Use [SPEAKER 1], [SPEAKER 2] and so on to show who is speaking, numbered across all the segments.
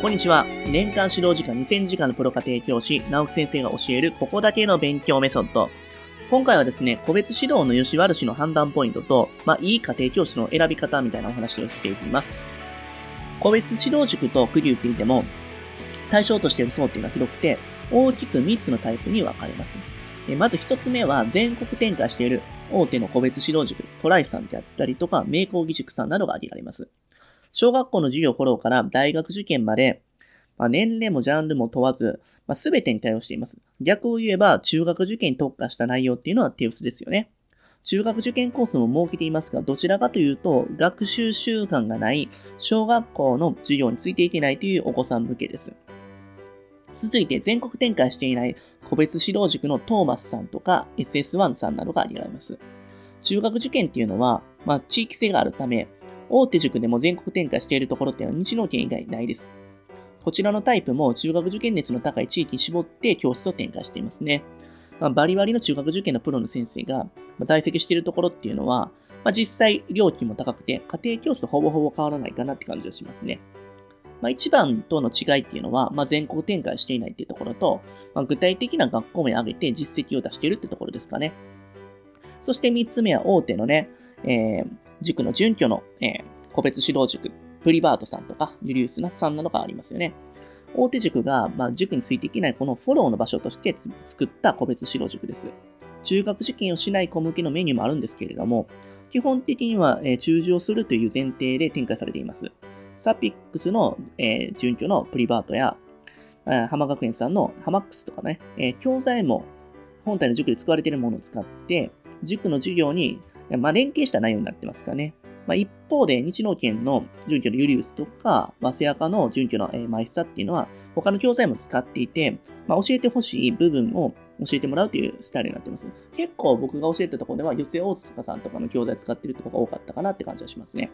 [SPEAKER 1] こんにちは。年間指導時間2000時間のプロ家庭教師、直木先生が教えるここだけの勉強メソッド。今回はですね、個別指導の良し悪しの判断ポイントと、まあ、いい家庭教師の選び方みたいなお話をしていきます。個別指導塾と区切ってみても、対象としている層っていうのは広くて、大きく3つのタイプに分かれます。まず1つ目は、全国展開している大手の個別指導塾、トライさんであったりとか、名工義塾さんなどが挙げられます。小学校の授業フォローから大学受験まで、まあ、年齢もジャンルも問わず、まあ、全てに対応しています。逆を言えば、中学受験に特化した内容っていうのは手薄ですよね。中学受験コースも設けていますが、どちらかというと、学習習慣がない小学校の授業についていけないというお子さん向けです。続いて、全国展開していない個別指導塾のトーマスさんとか SS1 さんなどが挙げられます。中学受験っていうのは、まあ、地域性があるため、大手塾でも全国展開しているところっていうのは日農県以外ないです。こちらのタイプも中学受験熱の高い地域に絞って教室を展開していますね。まあ、バリバリの中学受験のプロの先生が在籍しているところっていうのは、まあ、実際料金も高くて家庭教師とほぼほぼ変わらないかなって感じがしますね。まあ、一番との違いっていうのは、まあ、全国展開していないっていうところと、まあ、具体的な学校名を挙げて実績を出しているってところですかね。そして三つ目は大手のね、えー、塾の準拠の、えー、個別指導塾、プリバートさんとか、ユリウスナスさんなどがありますよね。大手塾が、まあ、塾についていけないこのフォローの場所として作った個別指導塾です。中学受験をしない子向けのメニューもあるんですけれども、基本的には、えー、中受をするという前提で展開されています。サピックスの、えー、準拠のプリバートや、えー、浜学園さんのハマックスとかね、えー、教材も本体の塾で使われているものを使って、塾の授業に、まあ、連携した内容になってますかね。まあ、一方で、日農研の準拠のユリウスとか、ワセアカの準拠の、え、マイスタっていうのは、他の教材も使っていて、まあ、教えてほしい部分を教えてもらうというスタイルになってます。結構僕が教えたところでは、四谷大塚さんとかの教材使ってるところが多かったかなって感じがしますね。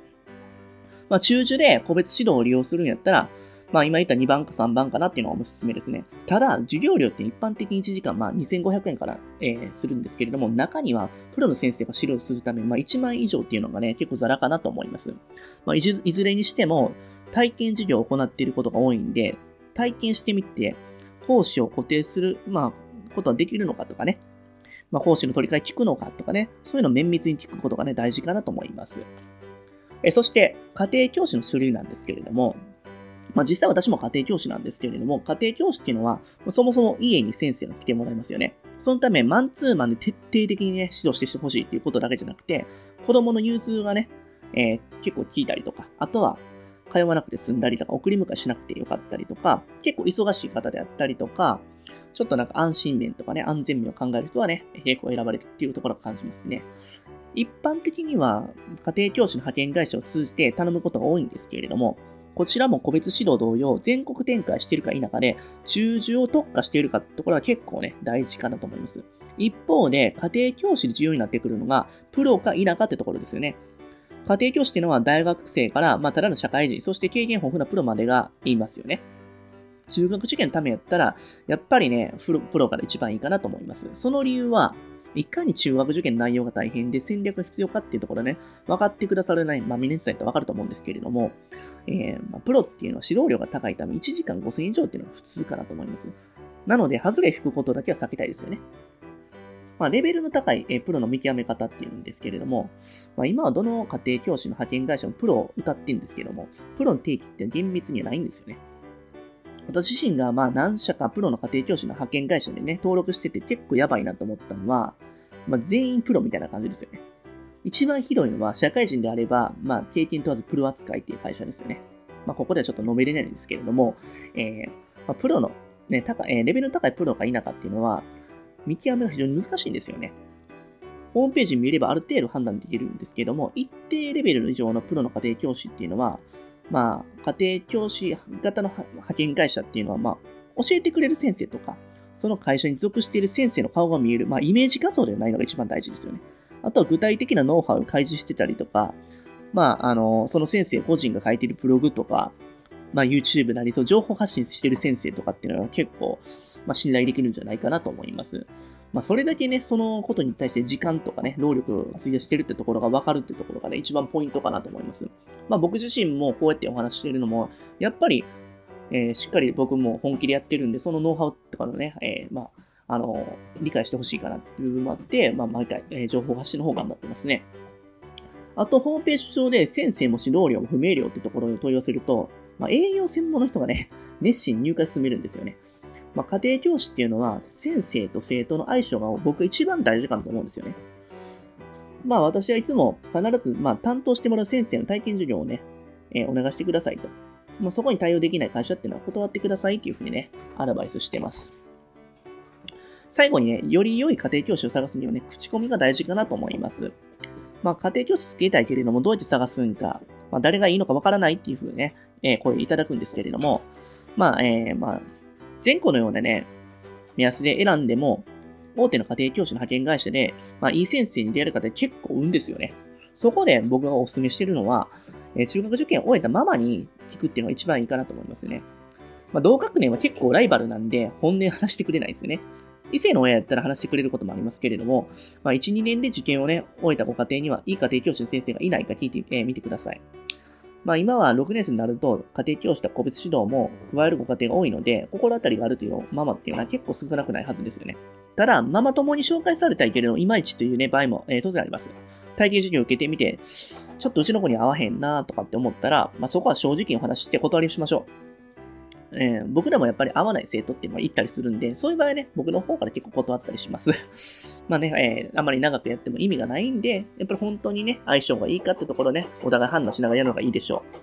[SPEAKER 1] まあ、中受で個別指導を利用するんやったら、まあ今言った2番か3番かなっていうのがおすすめですね。ただ、授業料って一般的に1時間まあ2500円から、えー、するんですけれども、中にはプロの先生が指導するため、まあ1万円以上っていうのがね、結構ザラかなと思います。まあいずいずれにしても、体験授業を行っていることが多いんで、体験してみて、講師を固定する、まあ、ことはできるのかとかね。まあ、講師の取り替え聞くのかとかね。そういうのを綿密に聞くことがね、大事かなと思います。えそして、家庭教師の種類なんですけれども、まあ、実際私も家庭教師なんですけれども、家庭教師っていうのは、そもそも家に先生が来てもらいますよね。そのため、マンツーマンで徹底的にね、指導してほしいっていうことだけじゃなくて、子供の融通がね、えー、結構聞いたりとか、あとは、通わなくて済んだりとか、送り迎えしなくてよかったりとか、結構忙しい方であったりとか、ちょっとなんか安心面とかね、安全面を考える人はね、並行選ばれるっていうところを感じますね。一般的には家庭教師の派遣会社を通じて頼むことが多いんですけれども、こちらも個別指導同様、全国展開しているか否かで、中受を特化しているかってところは結構ね、大事かなと思います。一方で、家庭教師で重要になってくるのが、プロか否かってところですよね。家庭教師っていうのは大学生から、まあ、ただの社会人、そして経験豊富なプロまでがいますよね。中学受験のためやったら、やっぱりね、プロから一番いいかなと思います。その理由は、いかに中学受験内容が大変で戦略が必要かっていうところね、分かってくださらない、まあ、ミネツさんと分かると思うんですけれども、えー、まあ、プロっていうのは指導料が高いため、1時間5000以上っていうのが普通かなと思います。なので、外れ引くことだけは避けたいですよね。まあ、レベルの高い、え、プロの見極め方っていうんですけれども、まあ、今はどの家庭教師の派遣会社もプロを歌ってるんですけども、プロの定義って厳密にはないんですよね。私自身がまあ何社かプロの家庭教師の派遣会社でね、登録してて結構やばいなと思ったのは、まあ、全員プロみたいな感じですよね。一番ひどいのは、社会人であれば、まあ、経験問わずプロ扱いっていう会社ですよね。まあ、ここではちょっと述べれないんですけれども、えー、まあ、プロの、ね、高えー、レベルの高いプロか否かっていうのは、見極めが非常に難しいんですよね。ホームページ見ればある程度判断できるんですけども、一定レベル以上のプロの家庭教師っていうのは、まあ、家庭教師型の派遣会社っていうのは、まあ、教えてくれる先生とか、その会社に属している先生の顔が見える、まあ、イメージ画像ではないのが一番大事ですよね。あとは具体的なノウハウを開示してたりとか、まあ、あの、その先生個人が書いているブログとか、まあ、YouTube なり、そう、情報発信している先生とかっていうのは結構、まあ、信頼できるんじゃないかなと思います。まあ、それだけね、そのことに対して時間とかね、労力を費やしてるってところが分かるってところがね、一番ポイントかなと思います。まあ、僕自身もこうやってお話してるのも、やっぱりえー、しっかり僕も本気でやってるんで、そのノウハウとかのね、えー、まあ、あの、理解してほしいかなっていう部分もあって、まあ、毎回、えー、情報発信の方頑張ってますね。あと、ホームページ上で先生も指導料も不明瞭ってところに問い合わせると、まあ、営業専門の人がね、熱心に入会進めるんですよね。まあ、家庭教師っていうのは、先生と生徒の相性が僕一番大事かなと思うんですよね。まあ、私はいつも必ず、まあ、担当してもらう先生の体験授業をね、えー、お願いしてくださいと。もうそこに対応できない会社っていうのは断ってくださいっていうふうにね、アドバイスしてます。最後にね、より良い家庭教師を探すにはね、口コミが大事かなと思います。まあ、家庭教師つけたいけれども、どうやって探すんか、まあ、誰がいいのかわからないっていうふうにね、えー、声いただくんですけれども、まあ、えー、まあ、前後のようなね、目安で選んでも、大手の家庭教師の派遣会社で、まあ、いい先生に出会える方結構多いんですよね。そこで僕がお勧めしてるのは、え、中学受験を終えたままに聞くっていうのが一番いいかなと思いますね。まあ、同学年は結構ライバルなんで、本音話してくれないですよね。異性の親やったら話してくれることもありますけれども、まあ、1、2年で受験をね、終えたご家庭には、いい家庭教師の先生がいないか聞いてみ、えー、てください。まあ、今は6年生になると、家庭教師と個別指導も加えるご家庭が多いので、心当たりがあるというママっていうのは結構少なくないはずですよね。ただ、ママ友に紹介されたいけれど、いまいちというね、場合も、えー、当然あります。体験授業を受けてみて、ちょっとうちの子に合わへんなとかって思ったら、まあ、そこは正直にお話しして断りしましょう。えー、僕でもやっぱり合わない生徒っていうのは行ったりするんで、そういう場合ね、僕の方から結構断ったりします。まあね、えー、あまり長くやっても意味がないんで、やっぱり本当にね、相性がいいかってところね、お互い判断しながらやるのがいいでしょう。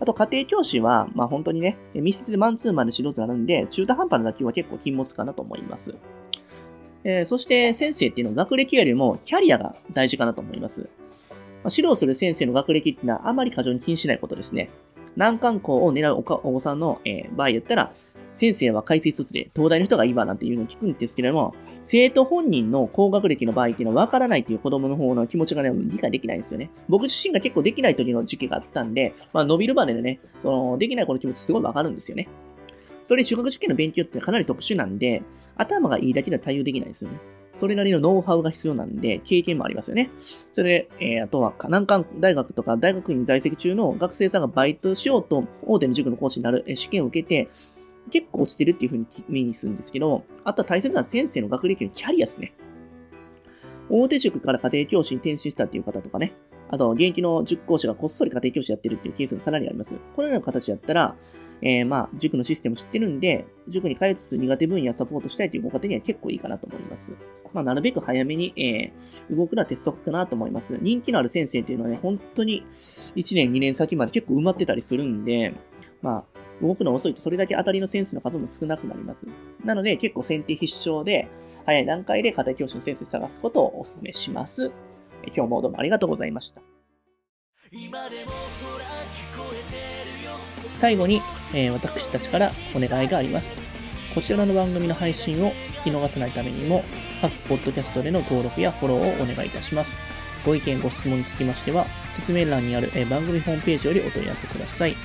[SPEAKER 1] あと、家庭教師は、まあ本当にね、密室でマンツーマンで指導となるんで、中途半端な打球は結構禁物かなと思います。えー、そして先生っていうのは学歴よりもキャリアが大事かなと思います。まあ、指導する先生の学歴っていうのはあまり過剰に気にしないことですね。難関校を狙うお子さんの、えー、場合やったら、先生は解説卒で、東大の人がいいわなんていうのを聞くんですけれども、生徒本人の高学歴の場合っていうのは分からないっていう子供の方の気持ちがね、理解できないんですよね。僕自身が結構できない時の時期があったんで、まあ伸びるまででね、その、できない子の気持ちすごい分かるんですよね。それ、中学受験の勉強ってかなり特殊なんで、頭がいいだけでは対応できないですよね。それなりのノウハウが必要なんで、経験もありますよね。それ、えー、あとは、難関大学とか大学院在籍中の学生さんがバイトしようと、大手の塾の講師になる、え試験を受けて、結構落ちてるっていうふうに目にするんですけど、あとは大切な先生の学歴のキャリアですね。大手塾から家庭教師に転身したっていう方とかね、あと、現役の塾講師がこっそり家庭教師やってるっていうケースがかなりあります。このような形だったら、えー、まあ、塾のシステム知ってるんで、塾に通いつつ苦手分野サポートしたいというご家庭には結構いいかなと思います。まあ、なるべく早めに、えー、動くのは鉄則かなと思います。人気のある先生っていうのはね、本当に1年、2年先まで結構埋まってたりするんで、まあ、動くの遅いとそれだけ当たりのセンスの数も少なくなります。なので結構先手必勝で、早い段階で家庭教師の先生探すことをお勧めします。今日もどうもありがとうございました。最後に、えー、私たちからお願いがあります。こちらの番組の配信を聞き逃さないためにも、各ポッドキャストでの登録やフォローをお願いいたします。ご意見、ご質問につきましては、説明欄にある、えー、番組ホームページよりお問い合わせください。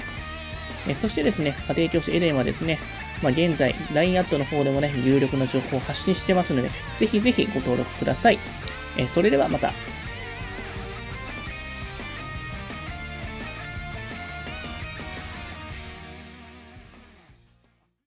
[SPEAKER 1] えそしてですね、家庭教師エレンはですね、まあ、現在、LINE アットの方でもね、有力な情報を発信してますので、ぜひぜひご登録ください。えそれではまた。